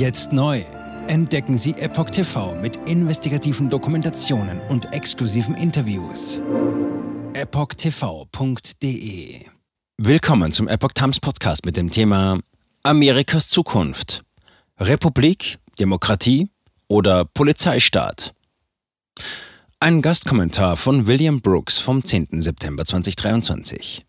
Jetzt neu. Entdecken Sie Epoch TV mit investigativen Dokumentationen und exklusiven Interviews. EpochTV.de Willkommen zum Epoch Times Podcast mit dem Thema Amerikas Zukunft. Republik, Demokratie oder Polizeistaat? Ein Gastkommentar von William Brooks vom 10. September 2023.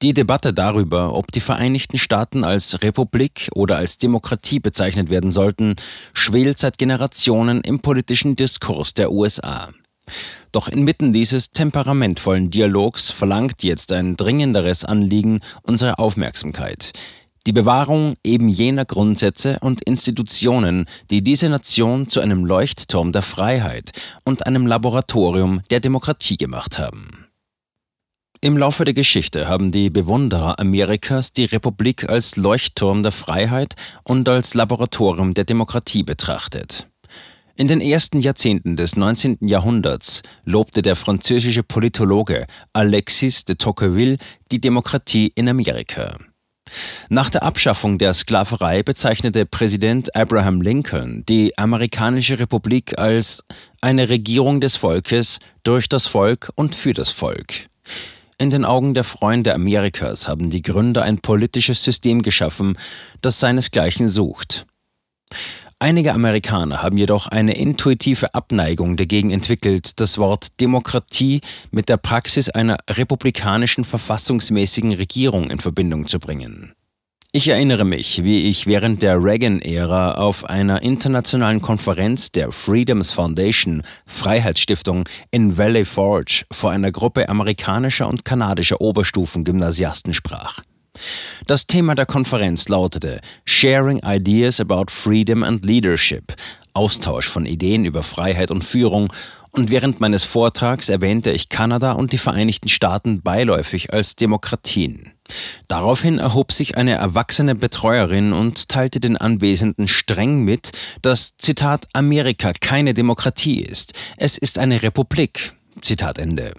Die Debatte darüber, ob die Vereinigten Staaten als Republik oder als Demokratie bezeichnet werden sollten, schwelt seit Generationen im politischen Diskurs der USA. Doch inmitten dieses temperamentvollen Dialogs verlangt jetzt ein dringenderes Anliegen unsere Aufmerksamkeit. Die Bewahrung eben jener Grundsätze und Institutionen, die diese Nation zu einem Leuchtturm der Freiheit und einem Laboratorium der Demokratie gemacht haben. Im Laufe der Geschichte haben die Bewunderer Amerikas die Republik als Leuchtturm der Freiheit und als Laboratorium der Demokratie betrachtet. In den ersten Jahrzehnten des 19. Jahrhunderts lobte der französische Politologe Alexis de Tocqueville die Demokratie in Amerika. Nach der Abschaffung der Sklaverei bezeichnete Präsident Abraham Lincoln die amerikanische Republik als eine Regierung des Volkes, durch das Volk und für das Volk. In den Augen der Freunde Amerikas haben die Gründer ein politisches System geschaffen, das seinesgleichen sucht. Einige Amerikaner haben jedoch eine intuitive Abneigung dagegen entwickelt, das Wort Demokratie mit der Praxis einer republikanischen verfassungsmäßigen Regierung in Verbindung zu bringen. Ich erinnere mich, wie ich während der Reagan-Ära auf einer internationalen Konferenz der Freedoms Foundation Freiheitsstiftung in Valley Forge vor einer Gruppe amerikanischer und kanadischer Oberstufengymnasiasten sprach. Das Thema der Konferenz lautete Sharing Ideas about Freedom and Leadership, Austausch von Ideen über Freiheit und Führung und während meines Vortrags erwähnte ich Kanada und die Vereinigten Staaten beiläufig als Demokratien. Daraufhin erhob sich eine erwachsene Betreuerin und teilte den Anwesenden streng mit, dass Zitat Amerika keine Demokratie ist, es ist eine Republik. Zitat Ende.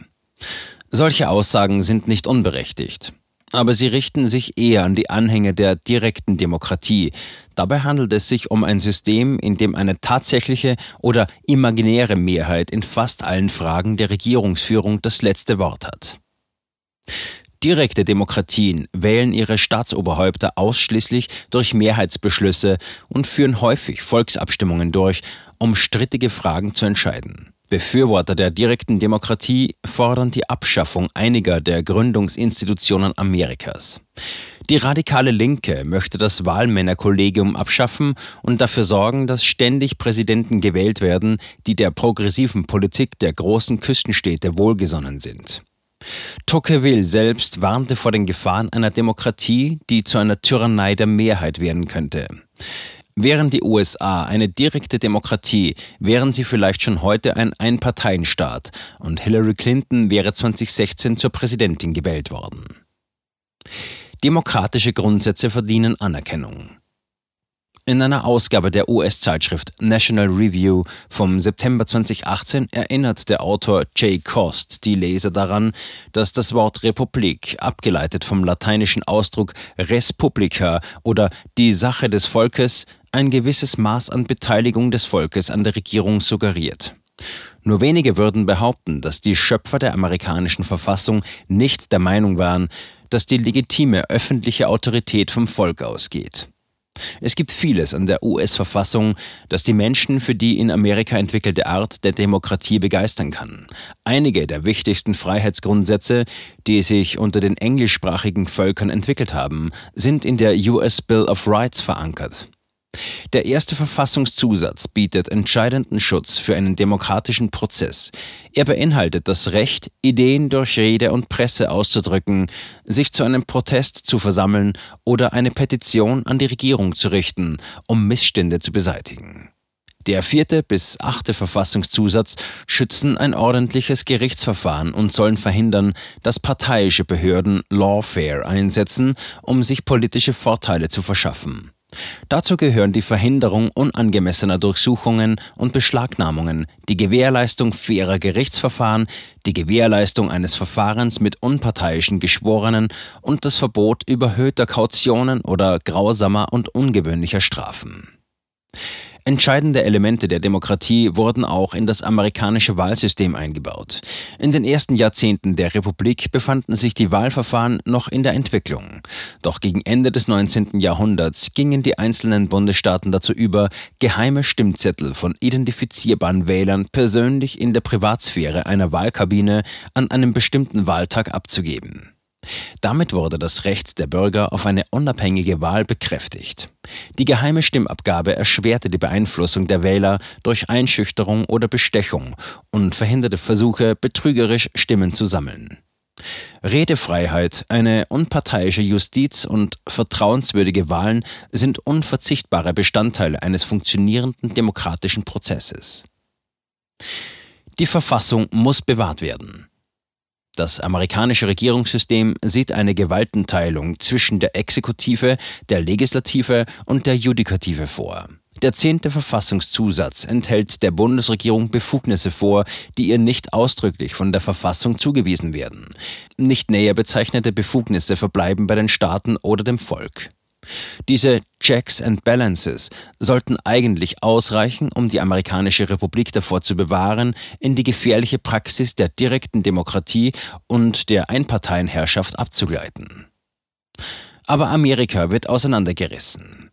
Solche Aussagen sind nicht unberechtigt aber sie richten sich eher an die Anhänger der direkten Demokratie. Dabei handelt es sich um ein System, in dem eine tatsächliche oder imaginäre Mehrheit in fast allen Fragen der Regierungsführung das letzte Wort hat. Direkte Demokratien wählen ihre Staatsoberhäupter ausschließlich durch Mehrheitsbeschlüsse und führen häufig Volksabstimmungen durch, um strittige Fragen zu entscheiden. Befürworter der direkten Demokratie fordern die Abschaffung einiger der Gründungsinstitutionen Amerikas. Die radikale Linke möchte das Wahlmännerkollegium abschaffen und dafür sorgen, dass ständig Präsidenten gewählt werden, die der progressiven Politik der großen Küstenstädte wohlgesonnen sind. Tocqueville selbst warnte vor den Gefahren einer Demokratie, die zu einer Tyrannei der Mehrheit werden könnte. Wären die USA eine direkte Demokratie, wären sie vielleicht schon heute ein Einparteienstaat und Hillary Clinton wäre 2016 zur Präsidentin gewählt worden. Demokratische Grundsätze verdienen Anerkennung. In einer Ausgabe der US-Zeitschrift National Review vom September 2018 erinnert der Autor Jay Cost die Leser daran, dass das Wort Republik, abgeleitet vom lateinischen Ausdruck res publica oder die Sache des Volkes, ein gewisses Maß an Beteiligung des Volkes an der Regierung suggeriert. Nur wenige würden behaupten, dass die Schöpfer der amerikanischen Verfassung nicht der Meinung waren, dass die legitime öffentliche Autorität vom Volk ausgeht. Es gibt vieles an der US-Verfassung, das die Menschen für die in Amerika entwickelte Art der Demokratie begeistern kann. Einige der wichtigsten Freiheitsgrundsätze, die sich unter den englischsprachigen Völkern entwickelt haben, sind in der US Bill of Rights verankert. Der erste Verfassungszusatz bietet entscheidenden Schutz für einen demokratischen Prozess. Er beinhaltet das Recht, Ideen durch Rede und Presse auszudrücken, sich zu einem Protest zu versammeln oder eine Petition an die Regierung zu richten, um Missstände zu beseitigen. Der vierte bis achte Verfassungszusatz schützen ein ordentliches Gerichtsverfahren und sollen verhindern, dass parteiische Behörden Lawfare einsetzen, um sich politische Vorteile zu verschaffen. Dazu gehören die Verhinderung unangemessener Durchsuchungen und Beschlagnahmungen, die Gewährleistung fairer Gerichtsverfahren, die Gewährleistung eines Verfahrens mit unparteiischen Geschworenen und das Verbot überhöhter Kautionen oder grausamer und ungewöhnlicher Strafen. Entscheidende Elemente der Demokratie wurden auch in das amerikanische Wahlsystem eingebaut. In den ersten Jahrzehnten der Republik befanden sich die Wahlverfahren noch in der Entwicklung. Doch gegen Ende des 19. Jahrhunderts gingen die einzelnen Bundesstaaten dazu über, geheime Stimmzettel von identifizierbaren Wählern persönlich in der Privatsphäre einer Wahlkabine an einem bestimmten Wahltag abzugeben. Damit wurde das Recht der Bürger auf eine unabhängige Wahl bekräftigt. Die geheime Stimmabgabe erschwerte die Beeinflussung der Wähler durch Einschüchterung oder Bestechung und verhinderte Versuche, betrügerisch Stimmen zu sammeln. Redefreiheit, eine unparteiische Justiz und vertrauenswürdige Wahlen sind unverzichtbare Bestandteile eines funktionierenden demokratischen Prozesses. Die Verfassung muss bewahrt werden. Das amerikanische Regierungssystem sieht eine Gewaltenteilung zwischen der Exekutive, der Legislative und der Judikative vor. Der zehnte Verfassungszusatz enthält der Bundesregierung Befugnisse vor, die ihr nicht ausdrücklich von der Verfassung zugewiesen werden. Nicht näher bezeichnete Befugnisse verbleiben bei den Staaten oder dem Volk. Diese Checks and Balances sollten eigentlich ausreichen, um die amerikanische Republik davor zu bewahren, in die gefährliche Praxis der direkten Demokratie und der Einparteienherrschaft abzugleiten. Aber Amerika wird auseinandergerissen.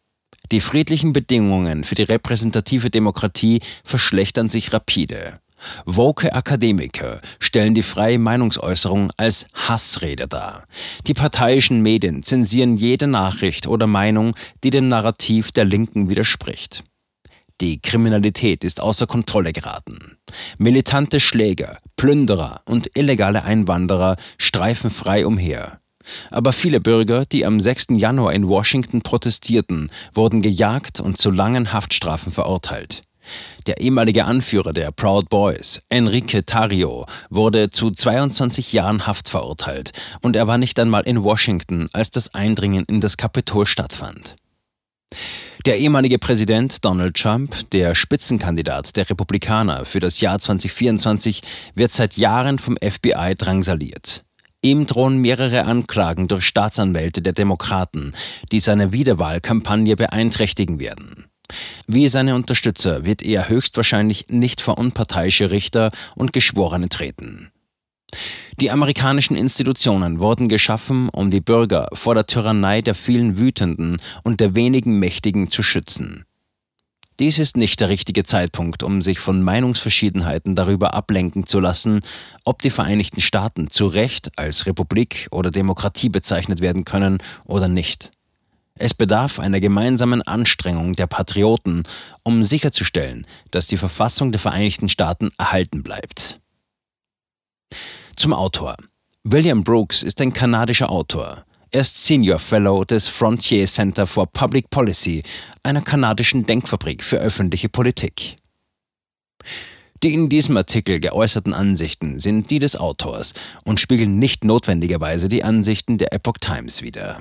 Die friedlichen Bedingungen für die repräsentative Demokratie verschlechtern sich rapide. Woke Akademiker stellen die freie Meinungsäußerung als Hassrede dar. Die parteiischen Medien zensieren jede Nachricht oder Meinung, die dem Narrativ der Linken widerspricht. Die Kriminalität ist außer Kontrolle geraten. Militante Schläger, Plünderer und illegale Einwanderer streifen frei umher. Aber viele Bürger, die am 6. Januar in Washington protestierten, wurden gejagt und zu langen Haftstrafen verurteilt. Der ehemalige Anführer der Proud Boys, Enrique Tario, wurde zu 22 Jahren Haft verurteilt und er war nicht einmal in Washington, als das Eindringen in das Kapitol stattfand. Der ehemalige Präsident Donald Trump, der Spitzenkandidat der Republikaner für das Jahr 2024, wird seit Jahren vom FBI drangsaliert. Ihm drohen mehrere Anklagen durch Staatsanwälte der Demokraten, die seine Wiederwahlkampagne beeinträchtigen werden. Wie seine Unterstützer wird er höchstwahrscheinlich nicht vor unparteiische Richter und Geschworene treten. Die amerikanischen Institutionen wurden geschaffen, um die Bürger vor der Tyrannei der vielen Wütenden und der wenigen Mächtigen zu schützen. Dies ist nicht der richtige Zeitpunkt, um sich von Meinungsverschiedenheiten darüber ablenken zu lassen, ob die Vereinigten Staaten zu Recht als Republik oder Demokratie bezeichnet werden können oder nicht. Es bedarf einer gemeinsamen Anstrengung der Patrioten, um sicherzustellen, dass die Verfassung der Vereinigten Staaten erhalten bleibt. Zum Autor. William Brooks ist ein kanadischer Autor. Er ist Senior Fellow des Frontier Center for Public Policy, einer kanadischen Denkfabrik für öffentliche Politik. Die in diesem Artikel geäußerten Ansichten sind die des Autors und spiegeln nicht notwendigerweise die Ansichten der Epoch Times wider.